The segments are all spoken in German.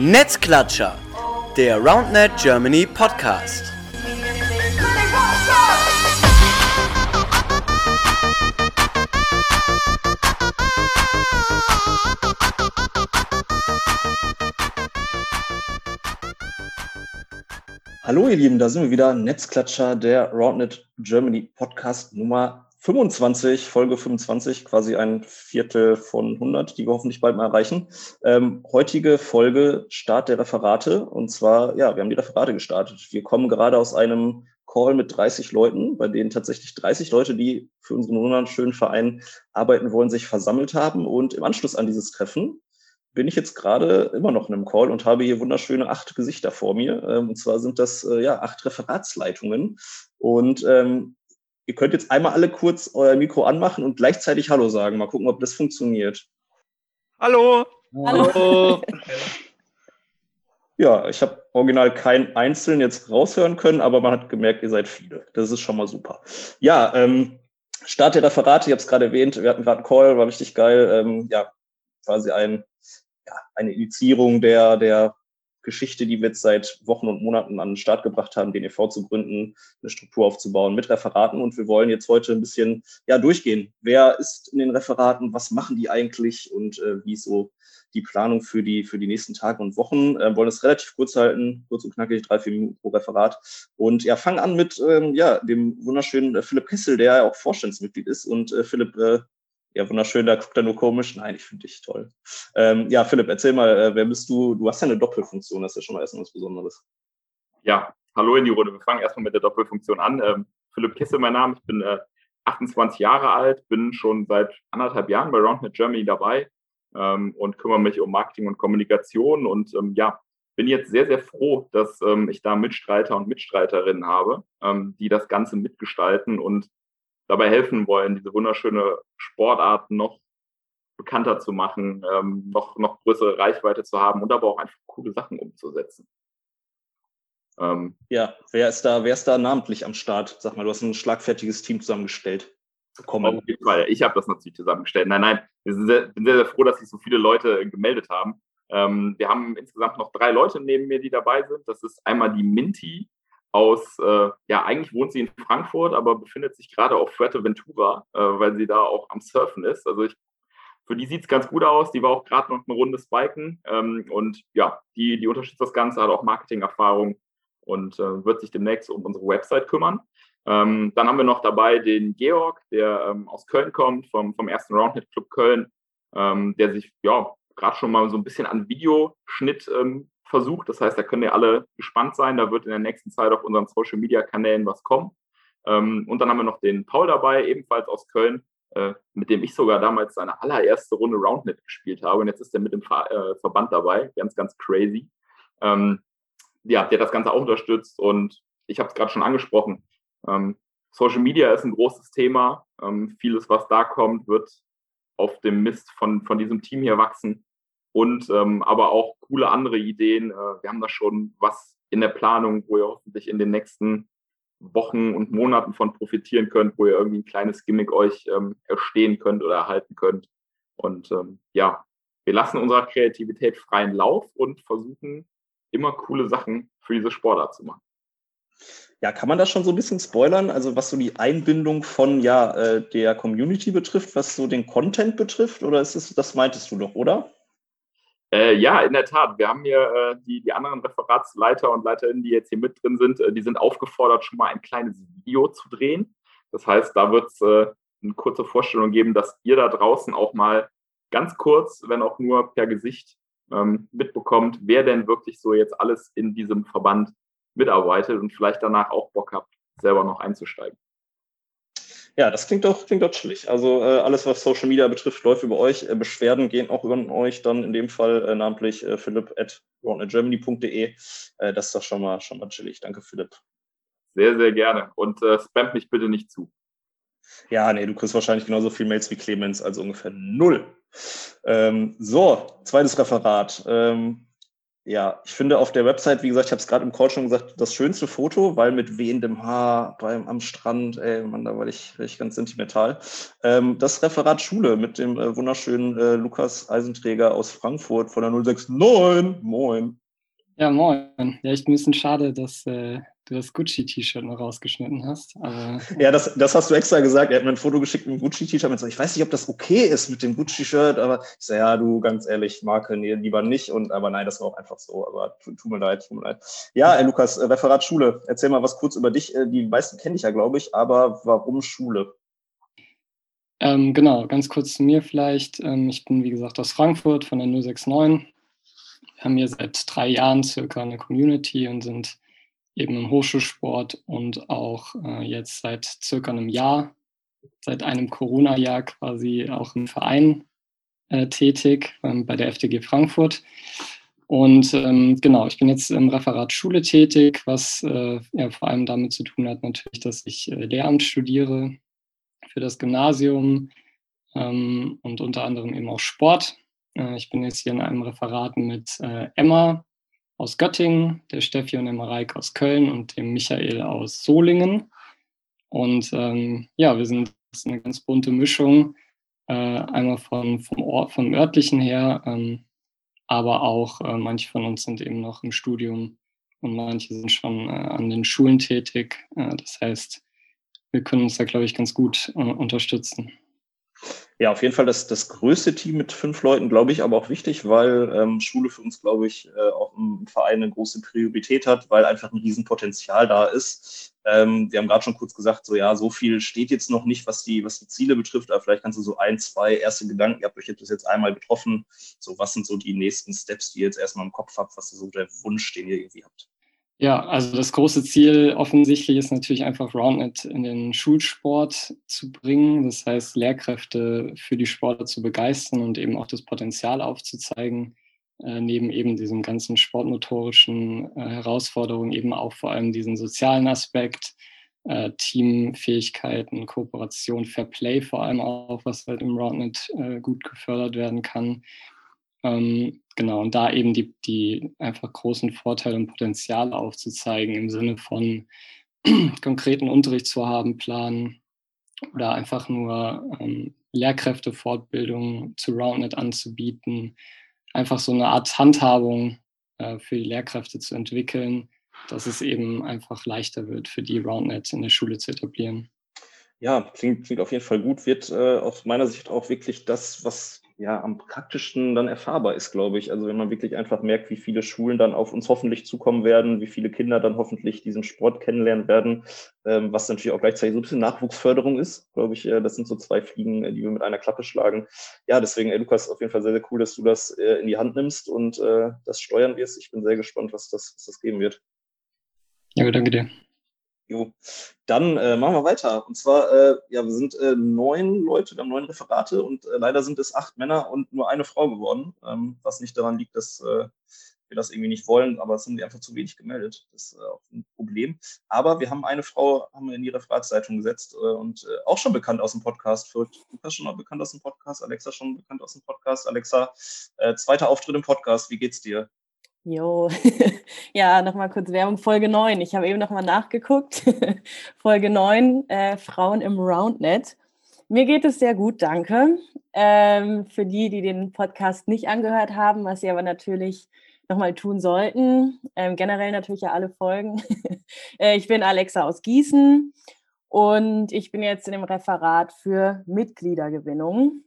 Netzklatscher, der RoundNet Germany Podcast. Hallo ihr Lieben, da sind wir wieder, Netzklatscher, der RoundNet Germany Podcast Nummer 25, Folge 25, quasi ein Viertel von 100, die wir hoffentlich bald mal erreichen. Ähm, heutige Folge Start der Referate. Und zwar, ja, wir haben die Referate gestartet. Wir kommen gerade aus einem Call mit 30 Leuten, bei denen tatsächlich 30 Leute, die für unseren wunderschönen Verein arbeiten wollen, sich versammelt haben. Und im Anschluss an dieses Treffen bin ich jetzt gerade immer noch in einem Call und habe hier wunderschöne acht Gesichter vor mir. Ähm, und zwar sind das äh, ja acht Referatsleitungen. Und ähm, Ihr könnt jetzt einmal alle kurz euer Mikro anmachen und gleichzeitig Hallo sagen. Mal gucken, ob das funktioniert. Hallo. Hallo. Ja, ich habe original keinen einzelnen jetzt raushören können, aber man hat gemerkt, ihr seid viele. Das ist schon mal super. Ja, ähm, Start der Referate, ich habe es gerade erwähnt, wir hatten gerade einen Call, war richtig geil. Ähm, ja, quasi ein, ja, eine Initiierung der, der Geschichte, die wir jetzt seit Wochen und Monaten an den Start gebracht haben, den e.V. zu gründen, eine Struktur aufzubauen mit Referaten. Und wir wollen jetzt heute ein bisschen ja, durchgehen. Wer ist in den Referaten? Was machen die eigentlich? Und äh, wie ist so die Planung für die, für die nächsten Tage und Wochen? Äh, wollen es relativ kurz halten, kurz und knackig, drei, vier Minuten pro Referat. Und ja, fangen an mit ähm, ja, dem wunderschönen äh, Philipp Kessel, der ja auch Vorstandsmitglied ist. Und äh, Philipp, äh, ja, wunderschön, da guckt er nur komisch. Nein, ich finde dich toll. Ähm, ja, Philipp, erzähl mal, äh, wer bist du? Du hast ja eine Doppelfunktion, das ist ja schon mal erstmal was Besonderes. Ja, hallo in die Runde. Wir fangen erstmal mit der Doppelfunktion an. Ähm, Philipp Kisse, mein Name. Ich bin äh, 28 Jahre alt, bin schon seit anderthalb Jahren bei RoundNet Germany dabei ähm, und kümmere mich um Marketing und Kommunikation und ähm, ja, bin jetzt sehr, sehr froh, dass ähm, ich da Mitstreiter und Mitstreiterinnen habe, ähm, die das Ganze mitgestalten und dabei helfen wollen, diese wunderschöne Sportart noch bekannter zu machen, ähm, noch, noch größere Reichweite zu haben und aber auch einfach coole Sachen umzusetzen. Ähm, ja, wer ist da, wer ist da namentlich am Start? Sag mal, du hast ein schlagfertiges Team zusammengestellt. Auf jeden Fall. Ich habe das natürlich zusammengestellt. Nein, nein, sehr, bin sehr, sehr froh, dass sich so viele Leute gemeldet haben. Ähm, wir haben insgesamt noch drei Leute neben mir, die dabei sind. Das ist einmal die Minty, aus, äh, ja, eigentlich wohnt sie in Frankfurt, aber befindet sich gerade auf Fuerteventura, äh, weil sie da auch am Surfen ist. Also ich, für die sieht es ganz gut aus. Die war auch gerade noch eine Runde Spiken ähm, und ja, die, die unterstützt das Ganze, hat auch Marketingerfahrung und äh, wird sich demnächst um unsere Website kümmern. Ähm, dann haben wir noch dabei den Georg, der ähm, aus Köln kommt, vom, vom ersten Roundhead Club Köln, ähm, der sich ja gerade schon mal so ein bisschen an Videoschnitt ähm, versucht. Das heißt, da können ihr alle gespannt sein. Da wird in der nächsten Zeit auf unseren Social Media Kanälen was kommen. Ähm, und dann haben wir noch den Paul dabei, ebenfalls aus Köln, äh, mit dem ich sogar damals seine allererste Runde Roundnet gespielt habe. Und jetzt ist er mit dem äh, Verband dabei. Ganz, ganz crazy. Ähm, ja, der das Ganze auch unterstützt. Und ich habe es gerade schon angesprochen. Ähm, Social Media ist ein großes Thema. vieles, was da kommt, wird auf dem Mist von, von diesem Team hier wachsen und ähm, aber auch coole andere Ideen. Äh, wir haben da schon was in der Planung, wo ihr hoffentlich in den nächsten Wochen und Monaten von profitieren könnt, wo ihr irgendwie ein kleines Gimmick euch ähm, erstehen könnt oder erhalten könnt. Und ähm, ja, wir lassen unserer Kreativität freien Lauf und versuchen immer coole Sachen für diese Sportart zu machen. Ja, kann man das schon so ein bisschen spoilern? Also was so die Einbindung von ja äh, der Community betrifft, was so den Content betrifft, oder ist es, das meintest du doch, oder? Äh, ja, in der Tat. Wir haben hier äh, die, die anderen Referatsleiter und Leiterinnen, die jetzt hier mit drin sind, äh, die sind aufgefordert, schon mal ein kleines Video zu drehen. Das heißt, da wird es äh, eine kurze Vorstellung geben, dass ihr da draußen auch mal ganz kurz, wenn auch nur per Gesicht, ähm, mitbekommt, wer denn wirklich so jetzt alles in diesem Verband mitarbeitet und vielleicht danach auch Bock habt, selber noch einzusteigen. Ja, das klingt doch, klingt doch chillig. Also äh, alles, was Social Media betrifft, läuft über euch. Äh, Beschwerden gehen auch über euch, dann in dem Fall äh, namentlich äh, philipp at germany.de. Äh, das ist doch schon mal, schon mal chillig. Danke, Philipp. Sehr, sehr gerne. Und äh, spamt mich bitte nicht zu. Ja, nee, du kriegst wahrscheinlich genauso viel Mails wie Clemens, also ungefähr null. Ähm, so, zweites Referat. Ähm, Ja, ich finde auf der Website, wie gesagt, ich habe es gerade im Call schon gesagt, das schönste Foto, weil mit wehendem Haar beim, am Strand, ey, Mann, da war ich, war ich ganz sentimental. Ähm, das Referat Schule mit dem äh, wunderschönen äh, Lukas Eisenträger aus Frankfurt von der 069. Moin. Ja, moin. Ja, echt ein bisschen schade, dass äh, du das Gucci-T-Shirt noch rausgeschnitten hast. Aber ja, das, das hast du extra gesagt. Er hat mir ein Foto geschickt mit einem Gucci-T-Shirt. Ich weiß nicht, ob das okay ist mit dem Gucci-Shirt, aber ich sage, ja, du, ganz ehrlich, Marke, nee, lieber nicht. Und aber nein, das war auch einfach so. Aber tut tu mir leid, tut mir leid. Ja, äh, Lukas, äh, Referat Schule. Erzähl mal was kurz über dich. Äh, die meisten kenne ich ja, glaube ich, aber warum Schule? Ähm, genau, ganz kurz zu mir vielleicht. Ähm, ich bin, wie gesagt, aus Frankfurt von der 069 wir haben hier seit drei Jahren circa eine Community und sind eben im Hochschulsport und auch äh, jetzt seit circa einem Jahr, seit einem Corona-Jahr quasi auch im Verein äh, tätig ähm, bei der FDG Frankfurt. Und ähm, genau, ich bin jetzt im Referat Schule tätig, was äh, ja, vor allem damit zu tun hat, natürlich, dass ich äh, Lehramt studiere für das Gymnasium ähm, und unter anderem eben auch Sport. Äh, ich bin jetzt hier in einem Referat mit äh, Emma aus Göttingen, der Steffi und Emma Reik aus Köln und dem Michael aus Solingen. Und ähm, ja, wir sind eine ganz bunte Mischung, äh, einmal von, vom, Ort, vom örtlichen her, ähm, aber auch äh, manche von uns sind eben noch im Studium und manche sind schon äh, an den Schulen tätig. Äh, das heißt, wir können uns da, glaube ich, ganz gut äh, unterstützen. Ja, auf jeden Fall das, das größte Team mit fünf Leuten, glaube ich, aber auch wichtig, weil ähm, Schule für uns, glaube ich, äh, auch im Verein eine große Priorität hat, weil einfach ein Riesenpotenzial da ist. Ähm, wir haben gerade schon kurz gesagt, so ja, so viel steht jetzt noch nicht, was die, was die Ziele betrifft, aber vielleicht kannst du so ein, zwei erste Gedanken, ihr habt euch jetzt einmal getroffen, so was sind so die nächsten Steps, die ihr jetzt erstmal im Kopf habt, was ist so der Wunsch, den ihr irgendwie habt? Ja, also das große Ziel offensichtlich ist natürlich einfach Roundnet in den Schulsport zu bringen. Das heißt, Lehrkräfte für die Sportler zu begeistern und eben auch das Potenzial aufzuzeigen, äh, neben eben diesen ganzen sportmotorischen äh, Herausforderungen eben auch vor allem diesen sozialen Aspekt, äh, Teamfähigkeiten, Kooperation, Fair Play vor allem auch, was halt im Roundnet äh, gut gefördert werden kann. Ähm, genau, und da eben die, die einfach großen Vorteile und Potenziale aufzuzeigen im Sinne von konkreten Unterricht zu haben, planen oder einfach nur ähm, Lehrkräftefortbildung zu Roundnet anzubieten, einfach so eine Art Handhabung äh, für die Lehrkräfte zu entwickeln, dass es eben einfach leichter wird, für die Roundnet in der Schule zu etablieren. Ja, klingt, klingt auf jeden Fall gut, wird äh, aus meiner Sicht auch wirklich das, was ja am praktischsten dann erfahrbar ist, glaube ich. Also wenn man wirklich einfach merkt, wie viele Schulen dann auf uns hoffentlich zukommen werden, wie viele Kinder dann hoffentlich diesen Sport kennenlernen werden, ähm, was natürlich auch gleichzeitig so ein bisschen Nachwuchsförderung ist, glaube ich. Äh, das sind so zwei Fliegen, äh, die wir mit einer Klappe schlagen. Ja, deswegen, ey, Lukas, auf jeden Fall sehr, sehr cool, dass du das äh, in die Hand nimmst und äh, das steuern wirst. Ich bin sehr gespannt, was das, was das geben wird. Ja, danke dir. Jo. Dann äh, machen wir weiter. Und zwar, äh, ja, wir sind äh, neun Leute, wir haben neun Referate und äh, leider sind es acht Männer und nur eine Frau geworden, ähm, was nicht daran liegt, dass äh, wir das irgendwie nicht wollen, aber es sind einfach zu wenig gemeldet. Das ist äh, auch ein Problem. Aber wir haben eine Frau haben wir in die Referatszeitung gesetzt und auch schon bekannt aus dem Podcast. Für Lukas schon mal bekannt aus dem Podcast, Alexa schon bekannt aus dem Podcast. Alexa, zweiter Auftritt im Podcast. Wie geht's dir? Jo, ja, nochmal kurz Werbung, Folge 9. Ich habe eben nochmal nachgeguckt. Folge 9, äh, Frauen im Roundnet. Mir geht es sehr gut, danke. Ähm, für die, die den Podcast nicht angehört haben, was sie aber natürlich nochmal tun sollten, ähm, generell natürlich ja alle Folgen. äh, ich bin Alexa aus Gießen und ich bin jetzt in dem Referat für Mitgliedergewinnung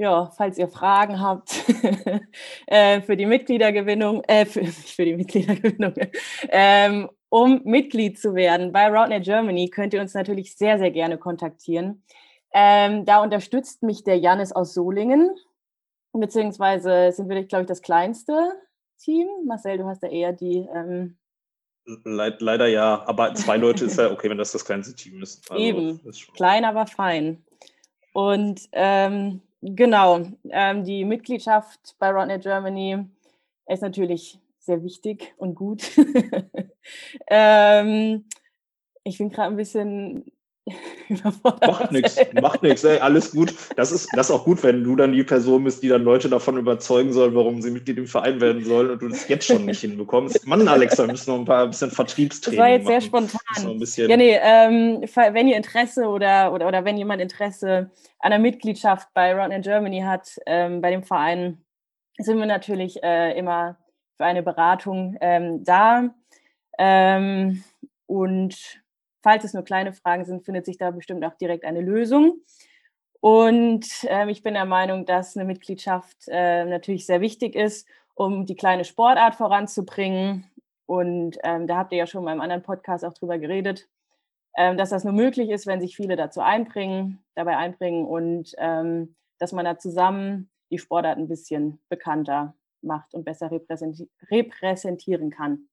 ja, falls ihr Fragen habt äh, für die Mitgliedergewinnung, äh, für, für die Mitgliedergewinnung, ähm, um Mitglied zu werden bei Roundnet Germany, könnt ihr uns natürlich sehr, sehr gerne kontaktieren. Ähm, da unterstützt mich der Janis aus Solingen, beziehungsweise sind wir, glaube ich, das kleinste Team. Marcel, du hast ja eher die. Ähm Leid, leider ja, aber zwei Leute ist ja okay, wenn das das kleinste Team ist. Also, Eben, ist klein, aber fein. Und ähm, Genau, ähm, die Mitgliedschaft bei Rodnet Germany ist natürlich sehr wichtig und gut. ähm, ich bin gerade ein bisschen macht nichts, macht nichts, alles gut. Das ist, das ist auch gut, wenn du dann die Person bist, die dann Leute davon überzeugen soll, warum sie Mitglied im Verein werden sollen und du das jetzt schon nicht hinbekommst. Mann, Alexa, wir müssen noch ein paar ein bisschen Vertriebstraining Das war jetzt machen. sehr spontan. ja, nee, ähm, wenn ihr Interesse oder, oder, oder wenn jemand Interesse an der Mitgliedschaft bei Round Germany hat, ähm, bei dem Verein, sind wir natürlich äh, immer für eine Beratung ähm, da. Ähm, und falls es nur kleine Fragen sind, findet sich da bestimmt auch direkt eine Lösung. Und ähm, ich bin der Meinung, dass eine Mitgliedschaft äh, natürlich sehr wichtig ist, um die kleine Sportart voranzubringen. Und ähm, da habt ihr ja schon in meinem anderen Podcast auch drüber geredet, ähm, dass das nur möglich ist, wenn sich viele dazu einbringen, dabei einbringen und ähm, dass man da zusammen die Sportart ein bisschen bekannter macht und besser repräsenti repräsentieren kann.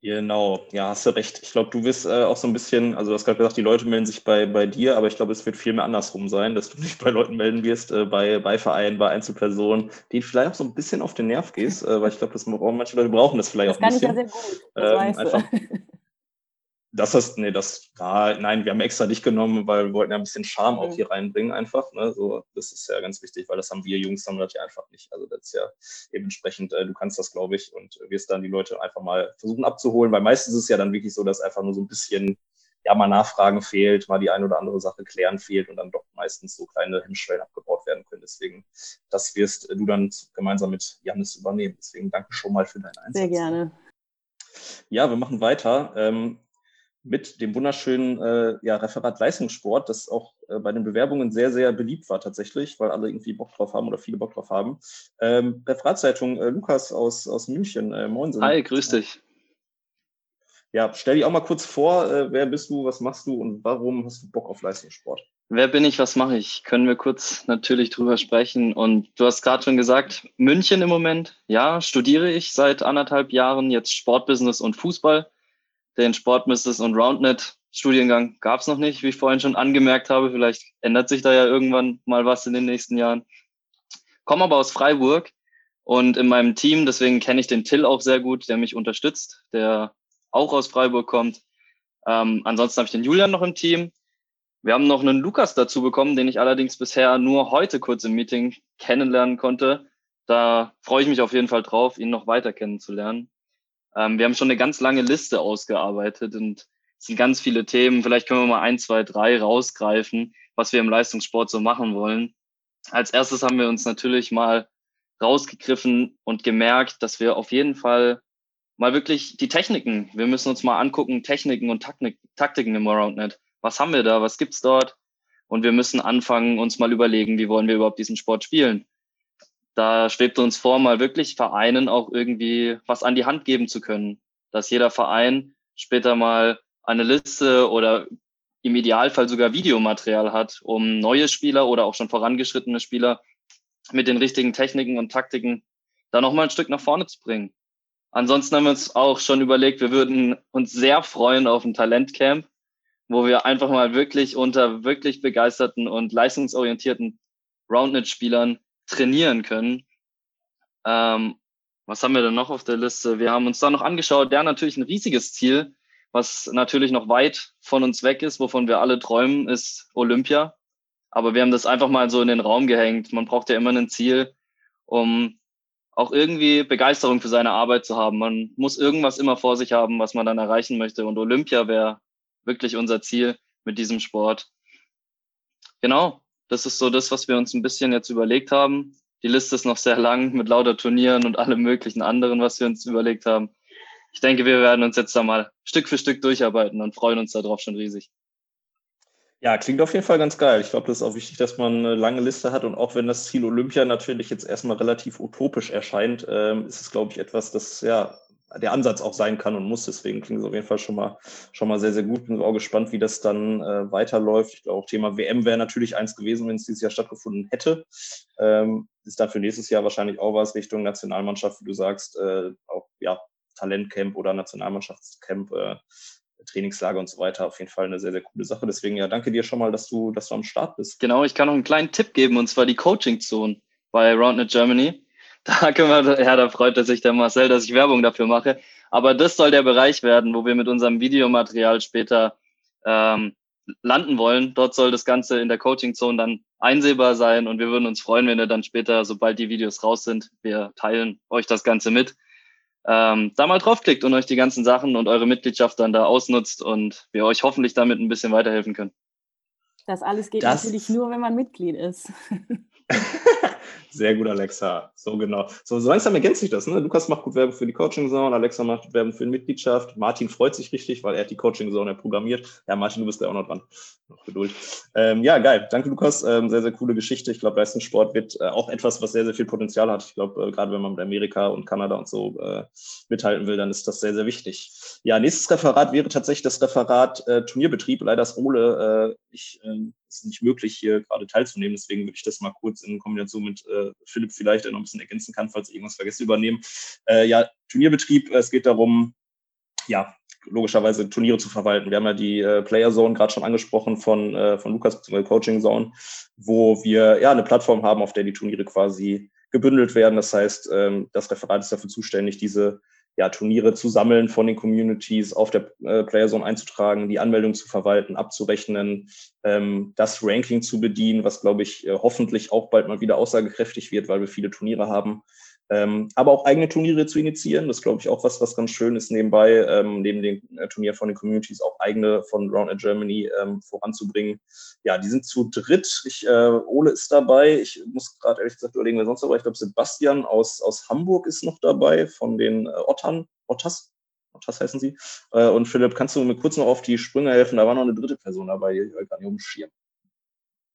Genau, ja, hast du recht. Ich glaube, du wirst äh, auch so ein bisschen, also du hast gerade gesagt, die Leute melden sich bei, bei dir, aber ich glaube, es wird viel mehr andersrum sein, dass du dich bei Leuten melden wirst, äh, bei, bei Vereinen, bei Einzelpersonen, denen vielleicht auch so ein bisschen auf den Nerv gehst, äh, weil ich glaube, manche Leute brauchen das vielleicht das auch ein bisschen. Das kann ich ja sehr gut, das ähm, einfach. Das ist, nee, das, ah, nein, wir haben extra dich genommen, weil wir wollten ja ein bisschen Charme mhm. auch hier reinbringen einfach. Ne? So, das ist ja ganz wichtig, weil das haben wir Jungs haben das ja einfach nicht. Also das ist ja dementsprechend, äh, du kannst das, glaube ich, und wirst dann die Leute einfach mal versuchen abzuholen, weil meistens ist es ja dann wirklich so, dass einfach nur so ein bisschen, ja, mal Nachfragen fehlt, mal die eine oder andere Sache klären fehlt und dann doch meistens so kleine Hemmschwellen abgebaut werden können. Deswegen, das wirst du dann gemeinsam mit Janis übernehmen. Deswegen danke schon mal für deinen Einsatz. Sehr gerne. Ja, wir machen weiter. Ähm, mit dem wunderschönen äh, ja, Referat Leistungssport, das auch äh, bei den Bewerbungen sehr, sehr beliebt war tatsächlich, weil alle irgendwie Bock drauf haben oder viele Bock drauf haben. Ähm, Referatzeitung äh, Lukas aus, aus München, äh, moin. Hi, grüß dich. Ja, stell dich auch mal kurz vor, äh, wer bist du, was machst du und warum hast du Bock auf Leistungssport? Wer bin ich, was mache ich? Können wir kurz natürlich drüber sprechen. Und du hast gerade schon gesagt, München im Moment. Ja, studiere ich seit anderthalb Jahren jetzt Sportbusiness und Fußball den Sportmisters und Roundnet Studiengang gab es noch nicht, wie ich vorhin schon angemerkt habe. Vielleicht ändert sich da ja irgendwann mal was in den nächsten Jahren. Komme aber aus Freiburg und in meinem Team, deswegen kenne ich den Till auch sehr gut, der mich unterstützt, der auch aus Freiburg kommt. Ähm, ansonsten habe ich den Julian noch im Team. Wir haben noch einen Lukas dazu bekommen, den ich allerdings bisher nur heute kurz im Meeting kennenlernen konnte. Da freue ich mich auf jeden Fall drauf, ihn noch weiter kennenzulernen. Ähm, wir haben schon eine ganz lange Liste ausgearbeitet und es sind ganz viele Themen. Vielleicht können wir mal ein, zwei, drei rausgreifen, was wir im Leistungssport so machen wollen. Als erstes haben wir uns natürlich mal rausgegriffen und gemerkt, dass wir auf jeden Fall mal wirklich die Techniken, wir müssen uns mal angucken, Techniken und Taktik, Taktiken im Aroundnet. Was haben wir da? Was gibt's dort? Und wir müssen anfangen, uns mal überlegen, wie wollen wir überhaupt diesen Sport spielen? Da schwebt uns vor, mal wirklich Vereinen auch irgendwie was an die Hand geben zu können. Dass jeder Verein später mal eine Liste oder im Idealfall sogar Videomaterial hat, um neue Spieler oder auch schon vorangeschrittene Spieler mit den richtigen Techniken und Taktiken da nochmal ein Stück nach vorne zu bringen. Ansonsten haben wir uns auch schon überlegt, wir würden uns sehr freuen auf ein Talentcamp, wo wir einfach mal wirklich unter wirklich begeisterten und leistungsorientierten Roundnet-Spielern trainieren können. Ähm, was haben wir denn noch auf der Liste? Wir haben uns da noch angeschaut, ja, natürlich ein riesiges Ziel, was natürlich noch weit von uns weg ist, wovon wir alle träumen, ist Olympia. Aber wir haben das einfach mal so in den Raum gehängt. Man braucht ja immer ein Ziel, um auch irgendwie Begeisterung für seine Arbeit zu haben. Man muss irgendwas immer vor sich haben, was man dann erreichen möchte. Und Olympia wäre wirklich unser Ziel mit diesem Sport. Genau. Das ist so das, was wir uns ein bisschen jetzt überlegt haben. Die Liste ist noch sehr lang mit lauter Turnieren und allem möglichen anderen, was wir uns überlegt haben. Ich denke, wir werden uns jetzt da mal Stück für Stück durcharbeiten und freuen uns darauf schon riesig. Ja, klingt auf jeden Fall ganz geil. Ich glaube, das ist auch wichtig, dass man eine lange Liste hat. Und auch wenn das Ziel Olympia natürlich jetzt erstmal relativ utopisch erscheint, ähm, ist es, glaube ich, etwas, das ja der Ansatz auch sein kann und muss. Deswegen klingt es auf jeden Fall schon mal, schon mal sehr, sehr gut. Bin auch gespannt, wie das dann äh, weiterläuft. Ich glaube, auch Thema WM wäre natürlich eins gewesen, wenn es dieses Jahr stattgefunden hätte. Ähm, ist dann für nächstes Jahr wahrscheinlich auch was Richtung Nationalmannschaft, wie du sagst, äh, auch ja, Talentcamp oder Nationalmannschaftscamp, äh, Trainingslager und so weiter. Auf jeden Fall eine sehr, sehr coole Sache. Deswegen ja, danke dir schon mal, dass du, dass du am Start bist. Genau, ich kann noch einen kleinen Tipp geben, und zwar die Coaching-Zone bei Roundnet Germany. Da können wir, ja, da freut sich der Marcel, dass ich Werbung dafür mache. Aber das soll der Bereich werden, wo wir mit unserem Videomaterial später ähm, landen wollen. Dort soll das Ganze in der Coaching Zone dann einsehbar sein und wir würden uns freuen, wenn ihr dann später, sobald die Videos raus sind, wir teilen euch das Ganze mit, ähm, da mal draufklickt und euch die ganzen Sachen und eure Mitgliedschaft dann da ausnutzt und wir euch hoffentlich damit ein bisschen weiterhelfen können. Das alles geht Das- natürlich nur, wenn man Mitglied ist. Sehr gut, Alexa. So genau. So, so langsam ergänzt sich das. Ne? Lukas macht gut Werbung für die Coaching Zone, Alexa macht Werbung für die Mitgliedschaft. Martin freut sich richtig, weil er hat die Coaching Zone ja programmiert. Ja, Martin, du bist ja auch noch dran. Noch Geduld. Ähm, ja, geil. Danke, Lukas. Ähm, sehr, sehr coole Geschichte. Ich glaube, Leistungssport wird äh, auch etwas, was sehr, sehr viel Potenzial hat. Ich glaube, äh, gerade wenn man mit Amerika und Kanada und so äh, mithalten will, dann ist das sehr, sehr wichtig. Ja, nächstes Referat wäre tatsächlich das Referat äh, Turnierbetrieb. Leider ist Ole, äh, ich, äh, ist nicht möglich, hier gerade teilzunehmen. Deswegen würde ich das mal kurz in Kombination mit äh, Philipp vielleicht noch ein bisschen ergänzen kann, falls irgendwas vergesse, übernehmen. Äh, ja, Turnierbetrieb, es geht darum, ja, logischerweise Turniere zu verwalten. Wir haben ja die äh, Player Zone gerade schon angesprochen von, äh, von Lukas, beziehungsweise Coaching Zone, wo wir ja eine Plattform haben, auf der die Turniere quasi gebündelt werden. Das heißt, ähm, das Referat ist dafür zuständig, diese ja, Turniere zu sammeln von den Communities, auf der äh, Player Zone einzutragen, die Anmeldung zu verwalten, abzurechnen, ähm, das Ranking zu bedienen, was, glaube ich, äh, hoffentlich auch bald mal wieder aussagekräftig wird, weil wir viele Turniere haben. Ähm, aber auch eigene Turniere zu initiieren, das glaube ich auch was, was ganz schön ist nebenbei, ähm, neben den äh, Turnier von den Communities auch eigene von Round at Germany ähm, voranzubringen. Ja, die sind zu dritt. Ich, äh, Ole ist dabei. Ich muss gerade ehrlich gesagt überlegen, wer sonst dabei. Ich glaube, Sebastian aus, aus Hamburg ist noch dabei von den äh, Ottern, Ottas. Ottas heißen sie. Äh, und Philipp, kannst du mir kurz noch auf die Sprünge helfen? Da war noch eine dritte Person dabei, die ich gerade nicht umschirm.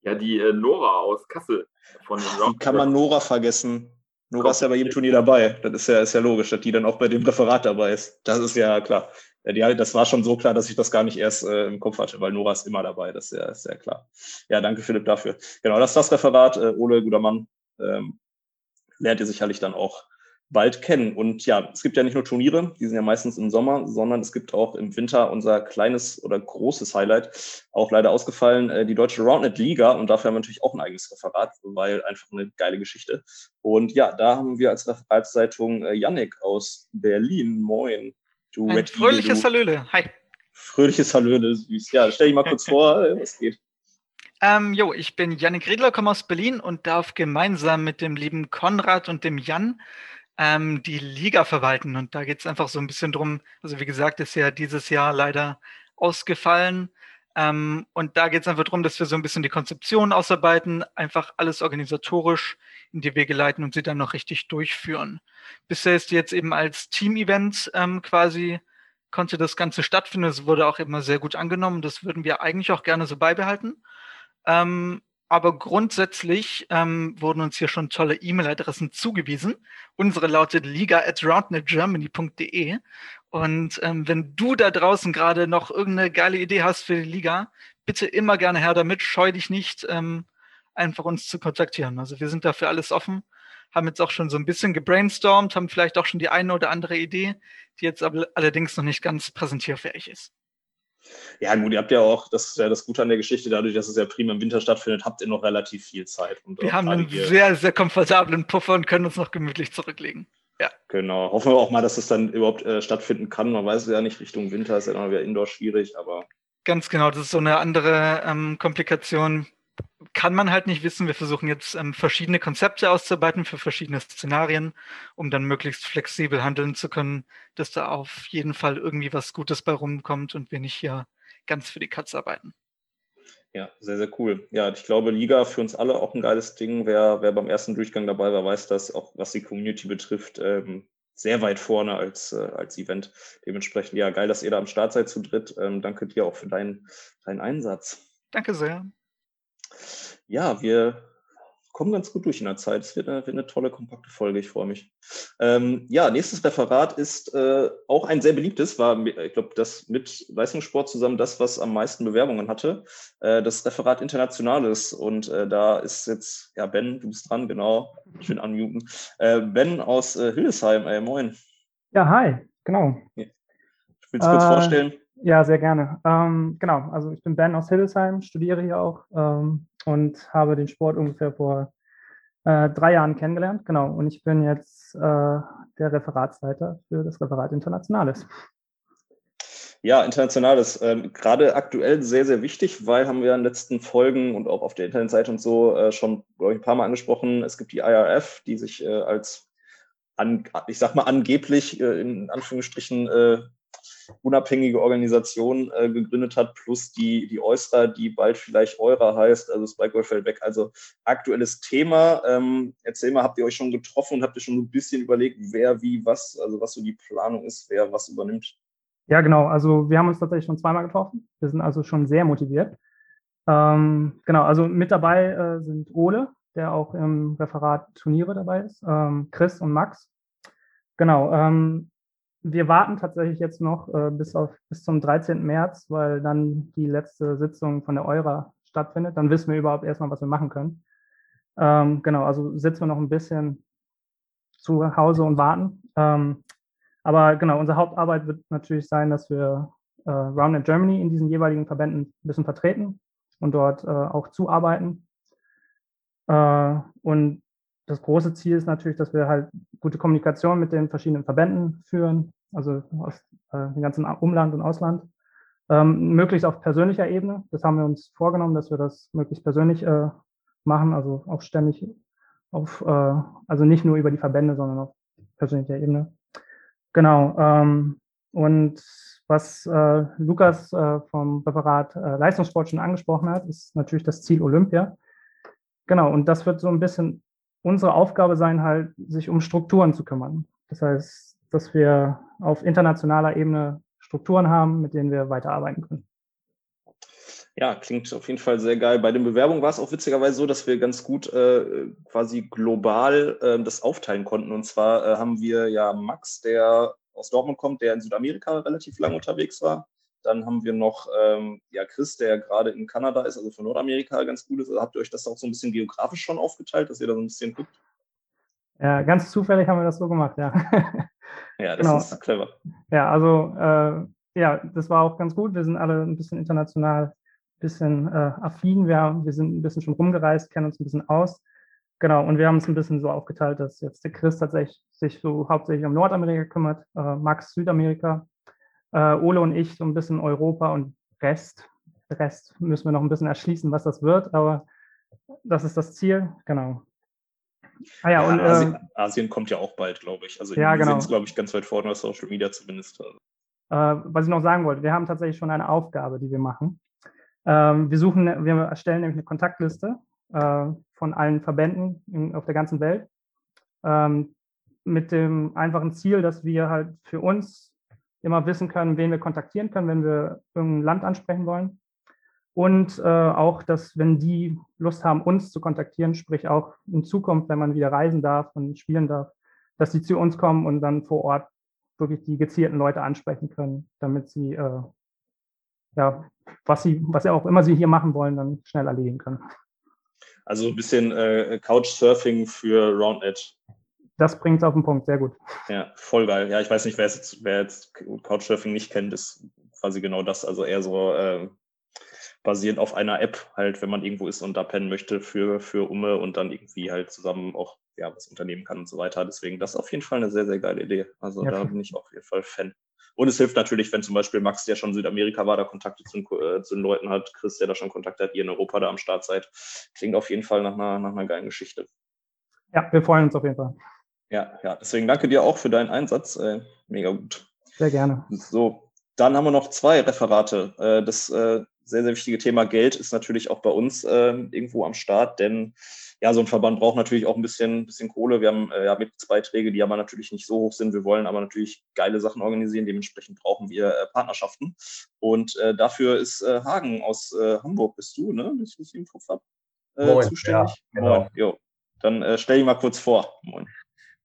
Ja, die äh, Nora aus Kassel von den Wie kann man Nora vergessen? Nora ist ja bei jedem Turnier dabei. Das ist ja, ist ja logisch, dass die dann auch bei dem Referat dabei ist. Das ist ja klar. Ja, das war schon so klar, dass ich das gar nicht erst äh, im Kopf hatte, weil Nora ist immer dabei. Das ist ja, ist ja klar. Ja, danke Philipp dafür. Genau, das ist das Referat. Äh, Ole, guter Mann, ähm, lernt ihr sicherlich dann auch bald kennen. Und ja, es gibt ja nicht nur Turniere, die sind ja meistens im Sommer, sondern es gibt auch im Winter unser kleines oder großes Highlight, auch leider ausgefallen, äh, die Deutsche Roundnet Liga. Und dafür haben wir natürlich auch ein eigenes Referat, weil einfach eine geile Geschichte. Und ja, da haben wir als Referatszeitung äh, Yannick aus Berlin. Moin. Du Ein Red fröhliches Eagle. Hallöle. Hi. Fröhliches Hallöle, süß. Ja, stell dich mal kurz vor, äh, was geht. Ähm, jo, ich bin Yannick Riedler, komme aus Berlin und darf gemeinsam mit dem lieben Konrad und dem Jan ähm, die Liga verwalten. Und da geht es einfach so ein bisschen drum, also wie gesagt, ist ja dieses Jahr leider ausgefallen. Ähm, und da geht es einfach darum, dass wir so ein bisschen die Konzeption ausarbeiten, einfach alles organisatorisch in die Wege leiten und sie dann noch richtig durchführen. Bisher ist jetzt eben als Team-Event ähm, quasi konnte das Ganze stattfinden. Es wurde auch immer sehr gut angenommen. Das würden wir eigentlich auch gerne so beibehalten. Ähm, aber grundsätzlich ähm, wurden uns hier schon tolle E-Mail-Adressen zugewiesen. Unsere lautet liga at roundnetgermany.de. Und ähm, wenn du da draußen gerade noch irgendeine geile Idee hast für die Liga, bitte immer gerne her damit. Scheu dich nicht, ähm, einfach uns zu kontaktieren. Also wir sind dafür alles offen. Haben jetzt auch schon so ein bisschen gebrainstormt, haben vielleicht auch schon die eine oder andere Idee, die jetzt aber allerdings noch nicht ganz präsentierfähig ist. Ja, gut, ihr habt ja auch, das ist ja das Gute an der Geschichte, dadurch, dass es ja prima im Winter stattfindet, habt ihr noch relativ viel Zeit. Und Wir haben einen sehr, sehr komfortablen Puffer und können uns noch gemütlich zurücklegen. Genau. Hoffen wir auch mal, dass es dann überhaupt äh, stattfinden kann. Man weiß es ja nicht, Richtung Winter ist ja dann wieder Indoor schwierig, aber Ganz genau, das ist so eine andere ähm, Komplikation. Kann man halt nicht wissen. Wir versuchen jetzt ähm, verschiedene Konzepte auszuarbeiten für verschiedene Szenarien, um dann möglichst flexibel handeln zu können, dass da auf jeden Fall irgendwie was Gutes bei rumkommt und wir nicht hier ganz für die Katze arbeiten. ja, sehr, sehr cool. Ja, ich glaube, Liga für uns alle auch ein geiles Ding. Wer, wer beim ersten Durchgang dabei war, weiß das, auch was die Community betrifft, ähm, sehr weit vorne als, äh, als Event. Dementsprechend, ja, geil, dass ihr da am Start seid zu dritt. Ähm, danke dir auch für deinen, deinen Einsatz. Danke sehr. Ja, wir kommen ganz gut durch in der Zeit. Es wird eine, wird eine tolle, kompakte Folge. Ich freue mich. Ähm, ja, nächstes Referat ist äh, auch ein sehr beliebtes, war, mi- ich glaube, das mit Leistungssport zusammen das, was am meisten Bewerbungen hatte. Äh, das Referat Internationales. Und äh, da ist jetzt, ja, Ben, du bist dran, genau. Schön unmuten. Äh, ben aus äh, Hildesheim, moin. Ja, hi, genau. Willst du kurz Äh, vorstellen? Ja, sehr gerne. Ähm, genau, also ich bin Ben aus Hildesheim, studiere hier auch ähm, und habe den Sport ungefähr vor äh, drei Jahren kennengelernt. Genau, und ich bin jetzt äh, der Referatsleiter für das Referat Internationales. Ja, international ist ähm, gerade aktuell sehr, sehr wichtig, weil haben wir in den letzten Folgen und auch auf der Internetseite und so äh, schon, glaube ich, ein paar Mal angesprochen. Es gibt die IRF, die sich äh, als, an, ich sag mal, angeblich äh, in Anführungsstrichen äh, unabhängige Organisation äh, gegründet hat, plus die, die Oyster, die bald vielleicht Eurer heißt, also Spike fällt weg. Also aktuelles Thema. Ähm, erzähl mal, habt ihr euch schon getroffen und habt ihr schon ein bisschen überlegt, wer wie was, also was so die Planung ist, wer was übernimmt? Ja, genau. Also wir haben uns tatsächlich schon zweimal getroffen. Wir sind also schon sehr motiviert. Ähm, genau, also mit dabei äh, sind Ole, der auch im Referat Turniere dabei ist, ähm, Chris und Max. Genau, ähm, wir warten tatsächlich jetzt noch äh, bis, auf, bis zum 13. März, weil dann die letzte Sitzung von der Eura stattfindet. Dann wissen wir überhaupt erstmal, was wir machen können. Ähm, genau, also sitzen wir noch ein bisschen zu Hause und warten. Ähm, aber genau, unsere Hauptarbeit wird natürlich sein, dass wir äh, Round in Germany in diesen jeweiligen Verbänden ein bisschen vertreten und dort äh, auch zuarbeiten. Äh, und das große Ziel ist natürlich, dass wir halt gute Kommunikation mit den verschiedenen Verbänden führen, also aus äh, dem ganzen Umland und Ausland. Ähm, möglichst auf persönlicher Ebene. Das haben wir uns vorgenommen, dass wir das möglichst persönlich äh, machen, also auch ständig auf, äh, also nicht nur über die Verbände, sondern auf persönlicher Ebene. Genau. Ähm, und was äh, Lukas äh, vom Referat äh, Leistungssport schon angesprochen hat, ist natürlich das Ziel Olympia. Genau, und das wird so ein bisschen unsere Aufgabe sein, halt, sich um Strukturen zu kümmern. Das heißt, dass wir auf internationaler Ebene Strukturen haben, mit denen wir weiterarbeiten können. Ja, klingt auf jeden Fall sehr geil. Bei den Bewerbungen war es auch witzigerweise so, dass wir ganz gut äh, quasi global äh, das aufteilen konnten. Und zwar äh, haben wir ja Max, der aus Dortmund kommt, der in Südamerika relativ lang unterwegs war. Dann haben wir noch ähm, ja, Chris, der gerade in Kanada ist, also für Nordamerika ganz gut ist. Also habt ihr euch das auch so ein bisschen geografisch schon aufgeteilt, dass ihr da so ein bisschen guckt? Ja, ganz zufällig haben wir das so gemacht, ja. ja, das genau. ist clever. Ja, also äh, ja, das war auch ganz gut. Wir sind alle ein bisschen international bisschen äh, affin. Wir, wir sind ein bisschen schon rumgereist, kennen uns ein bisschen aus. Genau, und wir haben es ein bisschen so aufgeteilt, dass jetzt der Chris tatsächlich sich so hauptsächlich um Nordamerika kümmert, äh, Max Südamerika, äh, Ole und ich so ein bisschen Europa und Rest. Rest müssen wir noch ein bisschen erschließen, was das wird, aber das ist das Ziel, genau. Ah ja, ja und, Asien, äh, Asien, kommt ja auch bald, glaube ich. Also ja, genau. sind glaube ich, ganz weit vorne, was Social Media zumindest. Äh, was ich noch sagen wollte, wir haben tatsächlich schon eine Aufgabe, die wir machen. Ähm, wir suchen, wir erstellen nämlich eine Kontaktliste äh, von allen Verbänden in, auf der ganzen Welt ähm, mit dem einfachen Ziel, dass wir halt für uns immer wissen können, wen wir kontaktieren können, wenn wir irgendein Land ansprechen wollen. Und äh, auch, dass wenn die Lust haben, uns zu kontaktieren, sprich auch in Zukunft, wenn man wieder reisen darf und spielen darf, dass sie zu uns kommen und dann vor Ort wirklich die gezielten Leute ansprechen können, damit sie äh, ja, was sie, was auch immer sie hier machen wollen, dann schnell erledigen können. Also ein bisschen äh, Couchsurfing für RoundNet. Das bringt es auf den Punkt, sehr gut. Ja, voll geil. Ja, ich weiß nicht, wer jetzt, wer jetzt Couchsurfing nicht kennt, ist quasi genau das. Also eher so äh, basierend auf einer App, halt, wenn man irgendwo ist und da pennen möchte für, für Umme und dann irgendwie halt zusammen auch ja, was unternehmen kann und so weiter. Deswegen, das ist auf jeden Fall eine sehr, sehr geile Idee. Also ja, da bin ich auf jeden Fall Fan. Und es hilft natürlich, wenn zum Beispiel Max, der schon in Südamerika war, da Kontakte zu, äh, zu den Leuten hat, Chris, der da schon Kontakte hat, ihr in Europa da am Start seid. Klingt auf jeden Fall nach einer, nach einer geilen Geschichte. Ja, wir freuen uns auf jeden Fall. Ja, ja, deswegen danke dir auch für deinen Einsatz. Äh, mega gut. Sehr gerne. So, dann haben wir noch zwei Referate. Äh, das äh, sehr, sehr wichtige Thema Geld ist natürlich auch bei uns äh, irgendwo am Start, denn ja, so ein Verband braucht natürlich auch ein bisschen, bisschen Kohle. Wir haben äh, ja Mitgliedsbeiträge, die aber natürlich nicht so hoch sind. Wir wollen aber natürlich geile Sachen organisieren. Dementsprechend brauchen wir äh, Partnerschaften. Und äh, dafür ist äh, Hagen aus äh, Hamburg, bist du, ne? Bist du im Kopf hab, äh, zuständig? Ja, genau. Moin, jo. Dann äh, stell dich mal kurz vor. Moin.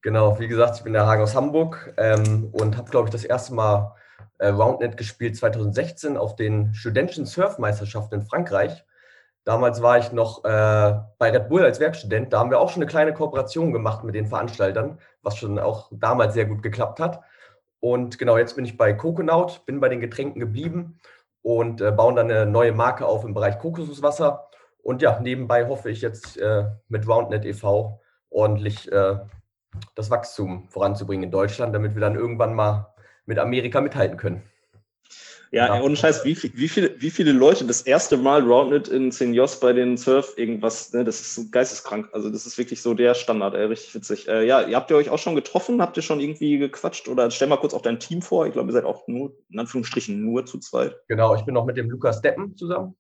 Genau, wie gesagt, ich bin der Hagen aus Hamburg ähm, und habe, glaube ich, das erste Mal äh, Roundnet gespielt 2016 auf den studentischen Surfmeisterschaften in Frankreich. Damals war ich noch äh, bei Red Bull als Werkstudent. Da haben wir auch schon eine kleine Kooperation gemacht mit den Veranstaltern, was schon auch damals sehr gut geklappt hat. Und genau, jetzt bin ich bei Coconaut, bin bei den Getränken geblieben und äh, bauen dann eine neue Marke auf im Bereich Kokosnusswasser. Und ja, nebenbei hoffe ich jetzt äh, mit Roundnet e.V. ordentlich äh, das Wachstum voranzubringen in Deutschland, damit wir dann irgendwann mal mit Amerika mithalten können. Ja, ey, ohne Scheiß, wie, viel- wie, viele, wie viele Leute das erste Mal Roundnet in Seniors bei den Surf irgendwas, ne, das ist so geisteskrank. Also das ist wirklich so der Standard, ey, richtig witzig. Äh, ja, ihr habt ihr euch auch schon getroffen? Habt ihr schon irgendwie gequatscht? Oder stell mal kurz auch dein Team vor. Ich glaube, ihr seid auch nur, in Anführungsstrichen, nur zu zweit. Genau, ich bin noch mit dem Lukas Deppen zusammen.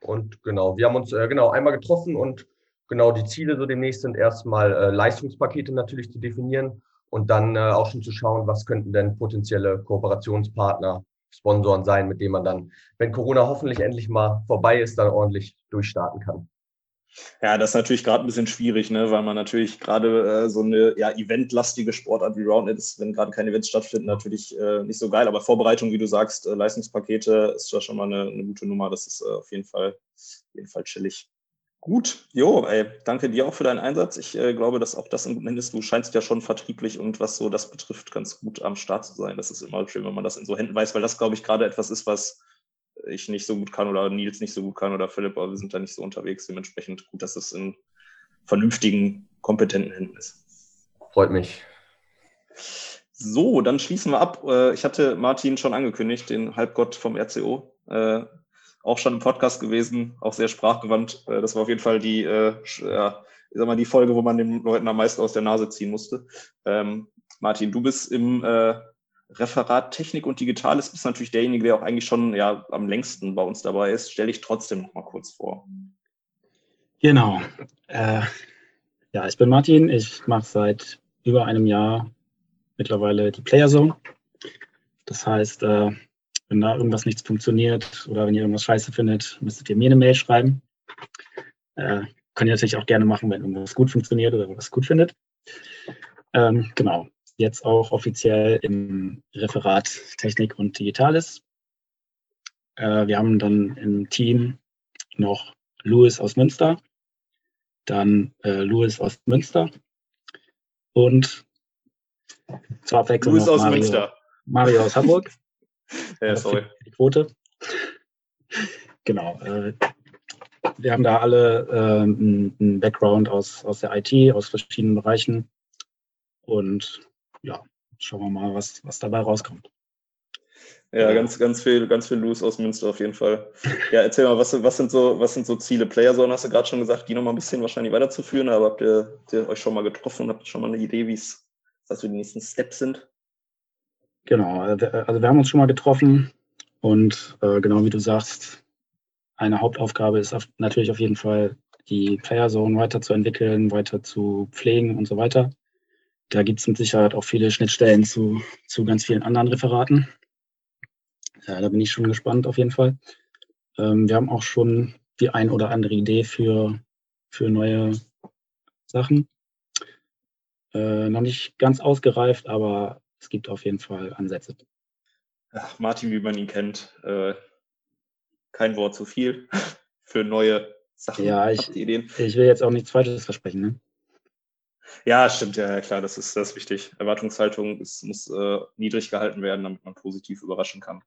Und genau, wir haben uns äh, genau einmal getroffen und genau die Ziele so demnächst sind erstmal äh, Leistungspakete natürlich zu definieren und dann äh, auch schon zu schauen, was könnten denn potenzielle Kooperationspartner, Sponsoren sein, mit denen man dann, wenn Corona hoffentlich endlich mal vorbei ist, dann ordentlich durchstarten kann. Ja, das ist natürlich gerade ein bisschen schwierig, ne, weil man natürlich gerade äh, so eine ja, eventlastige Sportart wie Roundnet ist, wenn gerade keine Events stattfinden, natürlich äh, nicht so geil. Aber Vorbereitung, wie du sagst, äh, Leistungspakete ist da schon mal eine, eine gute Nummer. Das ist äh, auf jeden Fall, jeden Fall chillig. Gut, jo, ey, danke dir auch für deinen Einsatz. Ich äh, glaube, dass auch das im Endes, du scheinst ja schon vertrieblich und was so das betrifft, ganz gut am Start zu sein. Das ist immer schön, wenn man das in so Händen weiß, weil das, glaube ich, gerade etwas ist, was ich nicht so gut kann oder Nils nicht so gut kann oder Philipp, aber wir sind da nicht so unterwegs. Dementsprechend gut, dass es in vernünftigen, kompetenten Händen ist. Freut mich. So, dann schließen wir ab. Äh, Ich hatte Martin schon angekündigt, den Halbgott vom RCO. Auch schon im Podcast gewesen, auch sehr sprachgewandt. Äh, Das war auf jeden Fall die, äh, ja, ich sag mal, die Folge, wo man den Leuten am meisten aus der Nase ziehen musste. Ähm, Martin, du bist im äh, Referat Technik und Digitales, bist natürlich derjenige, der auch eigentlich schon ja, am längsten bei uns dabei ist. Stell dich trotzdem noch mal kurz vor. Genau. Äh, ja, ich bin Martin. Ich mache seit über einem Jahr mittlerweile die Playerzone. Das heißt, äh, wenn da irgendwas nicht funktioniert oder wenn ihr irgendwas scheiße findet, müsstet ihr mir eine Mail schreiben. Äh, könnt ihr natürlich auch gerne machen, wenn irgendwas gut funktioniert oder was gut findet. Ähm, genau. Jetzt auch offiziell im Referat Technik und Digitales. Äh, wir haben dann im Team noch Louis aus Münster, dann äh, Louis aus Münster und zur Abwechslung Louis aus Mario, Münster. Mario aus Hamburg. Ja, äh, sorry. die Quote. Genau. Äh, wir haben da alle äh, einen Background aus, aus der IT, aus verschiedenen Bereichen. Und ja, schauen wir mal, was, was dabei rauskommt. Ja, ganz, ganz viel, ganz viel Loose aus Münster auf jeden Fall. Ja, erzähl mal, was, sind- was sind so, was sind so Ziele? Playerzone hast du gerade schon gesagt, die noch mal ein bisschen wahrscheinlich weiterzuführen, aber habt ihr, habt ihr euch schon mal getroffen und habt schon mal eine Idee, wie es, was so die nächsten Steps sind? Genau, wir- also wir haben uns schon mal getroffen und äh, genau wie du sagst, eine Hauptaufgabe ist auf, natürlich auf jeden Fall, die Playerzone weiterzuentwickeln, weiter zu pflegen und so weiter. Da gibt es mit Sicherheit auch viele Schnittstellen zu, zu ganz vielen anderen Referaten. Ja, da bin ich schon gespannt auf jeden Fall. Ähm, wir haben auch schon die ein oder andere Idee für, für neue Sachen. Äh, noch nicht ganz ausgereift, aber es gibt auf jeden Fall Ansätze. Ach, Martin, wie man ihn kennt, äh, kein Wort zu viel für neue Sachen. Ja, ich- Ideen? Ich will jetzt auch nichts Falsches versprechen. Ne? Ja, stimmt, ja, klar, das ist, das ist wichtig. Erwartungshaltung ist, muss äh, niedrig gehalten werden, damit man positiv überraschen kann.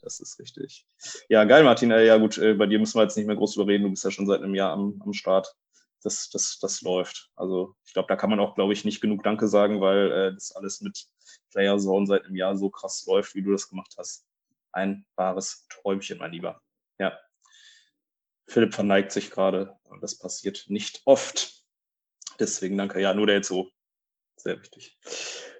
Das ist richtig. Ja, geil, Martin. Äh, ja, gut, äh, bei dir müssen wir jetzt nicht mehr groß drüber reden. Du bist ja schon seit einem Jahr am, am Start. Das, das, das läuft. Also, ich glaube, da kann man auch, glaube ich, nicht genug Danke sagen, weil äh, das alles mit Player Zone seit einem Jahr so krass läuft, wie du das gemacht hast. Ein wahres Träumchen, mein Lieber. Ja. Philipp verneigt sich gerade. Das passiert nicht oft. Deswegen danke. Ja, nur der jetzt so. Sehr wichtig.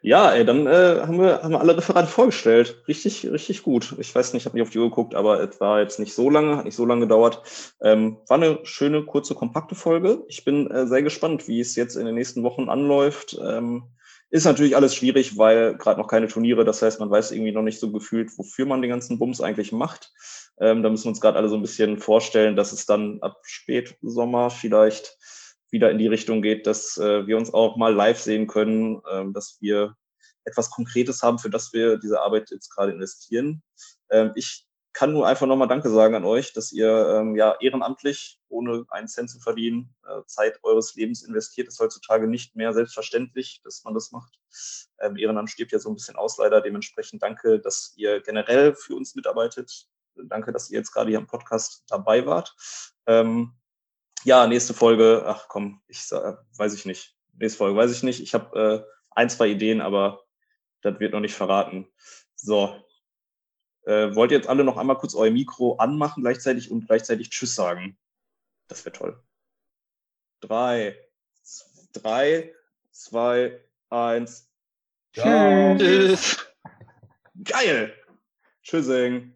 Ja, ey, dann äh, haben, wir, haben wir alle Referate vorgestellt. Richtig, richtig gut. Ich weiß nicht, ich habe nicht auf die Uhr geguckt, aber es war jetzt nicht so lange, hat nicht so lange gedauert. Ähm, war eine schöne, kurze, kompakte Folge. Ich bin äh, sehr gespannt, wie es jetzt in den nächsten Wochen anläuft. Ähm, ist natürlich alles schwierig, weil gerade noch keine Turniere, das heißt, man weiß irgendwie noch nicht so gefühlt, wofür man den ganzen Bums eigentlich macht. Ähm, da müssen wir uns gerade alle so ein bisschen vorstellen, dass es dann ab Spätsommer vielleicht wieder in die Richtung geht, dass äh, wir uns auch mal live sehen können, ähm, dass wir etwas Konkretes haben, für das wir diese Arbeit jetzt gerade investieren. Ähm, ich kann nur einfach nochmal Danke sagen an euch, dass ihr ähm, ja ehrenamtlich, ohne einen Cent zu verdienen, äh, Zeit eures Lebens investiert. Ist heutzutage nicht mehr selbstverständlich, dass man das macht. Ähm, Ehrenamt stirbt ja so ein bisschen aus, leider. Dementsprechend danke, dass ihr generell für uns mitarbeitet. Danke, dass ihr jetzt gerade hier im Podcast dabei wart. Ähm, ja, nächste Folge, ach komm, ich sa- weiß ich nicht. Nächste Folge weiß ich nicht. Ich habe äh, ein, zwei Ideen, aber das wird noch nicht verraten. So, Äh, wollt ihr jetzt alle noch einmal kurz euer Mikro anmachen gleichzeitig und gleichzeitig Tschüss sagen? Das wäre toll. Drei, drei, zwei, eins. Ciao. Tschüss. Geil. Tschüssing.